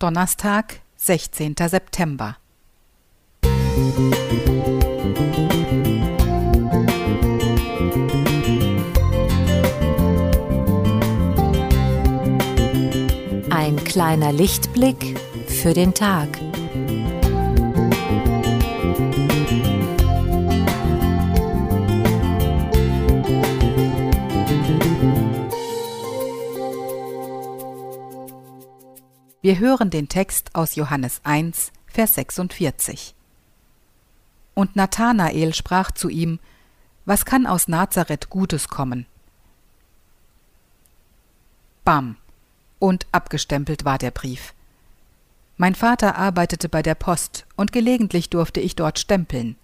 Donnerstag, 16. September. Ein kleiner Lichtblick für den Tag. Wir hören den Text aus Johannes 1, Vers 46. Und Nathanael sprach zu ihm, Was kann aus Nazareth Gutes kommen? Bam. Und abgestempelt war der Brief. Mein Vater arbeitete bei der Post und gelegentlich durfte ich dort stempeln.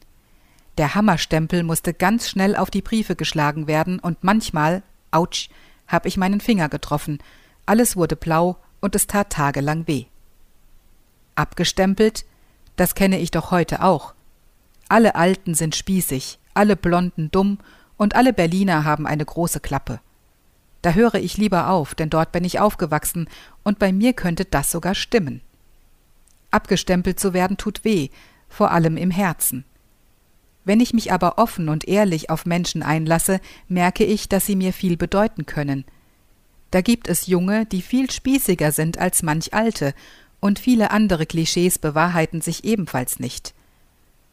Der Hammerstempel musste ganz schnell auf die Briefe geschlagen werden und manchmal, ouch, hab ich meinen Finger getroffen. Alles wurde blau und es tat tagelang weh. Abgestempelt, das kenne ich doch heute auch. Alle Alten sind spießig, alle Blonden dumm und alle Berliner haben eine große Klappe. Da höre ich lieber auf, denn dort bin ich aufgewachsen und bei mir könnte das sogar stimmen. Abgestempelt zu werden tut weh, vor allem im Herzen. Wenn ich mich aber offen und ehrlich auf Menschen einlasse, merke ich, dass sie mir viel bedeuten können, da gibt es Junge, die viel spießiger sind als manch Alte, und viele andere Klischees bewahrheiten sich ebenfalls nicht.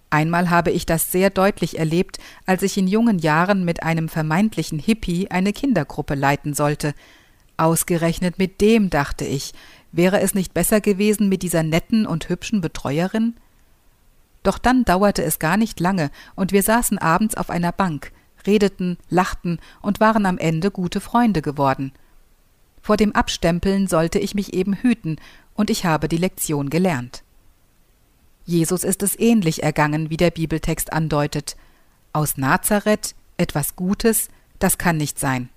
Einmal habe ich das sehr deutlich erlebt, als ich in jungen Jahren mit einem vermeintlichen Hippie eine Kindergruppe leiten sollte. Ausgerechnet mit dem, dachte ich, wäre es nicht besser gewesen mit dieser netten und hübschen Betreuerin? Doch dann dauerte es gar nicht lange, und wir saßen abends auf einer Bank, redeten, lachten und waren am Ende gute Freunde geworden. Vor dem Abstempeln sollte ich mich eben hüten, und ich habe die Lektion gelernt. Jesus ist es ähnlich ergangen, wie der Bibeltext andeutet. Aus Nazareth etwas Gutes, das kann nicht sein.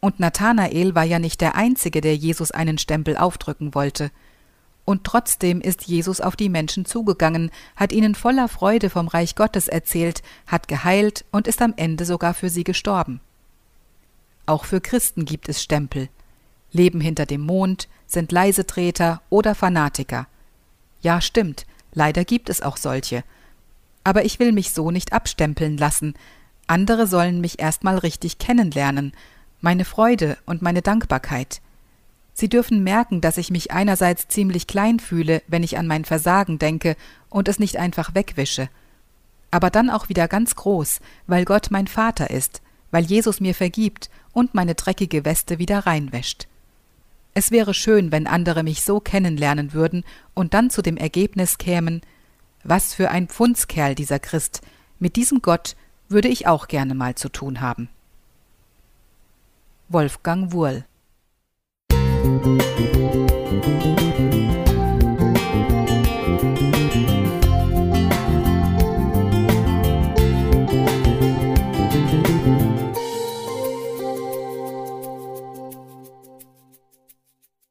Und Nathanael war ja nicht der Einzige, der Jesus einen Stempel aufdrücken wollte. Und trotzdem ist Jesus auf die Menschen zugegangen, hat ihnen voller Freude vom Reich Gottes erzählt, hat geheilt und ist am Ende sogar für sie gestorben. Auch für Christen gibt es Stempel leben hinter dem Mond, sind Leisetreter oder Fanatiker. Ja, stimmt, leider gibt es auch solche. Aber ich will mich so nicht abstempeln lassen. Andere sollen mich erstmal richtig kennenlernen, meine Freude und meine Dankbarkeit. Sie dürfen merken, dass ich mich einerseits ziemlich klein fühle, wenn ich an mein Versagen denke und es nicht einfach wegwische, aber dann auch wieder ganz groß, weil Gott mein Vater ist, weil Jesus mir vergibt und meine dreckige Weste wieder reinwäscht. Es wäre schön, wenn andere mich so kennenlernen würden und dann zu dem Ergebnis kämen, was für ein Pfundskerl dieser Christ, mit diesem Gott würde ich auch gerne mal zu tun haben. Wolfgang Wurl Musik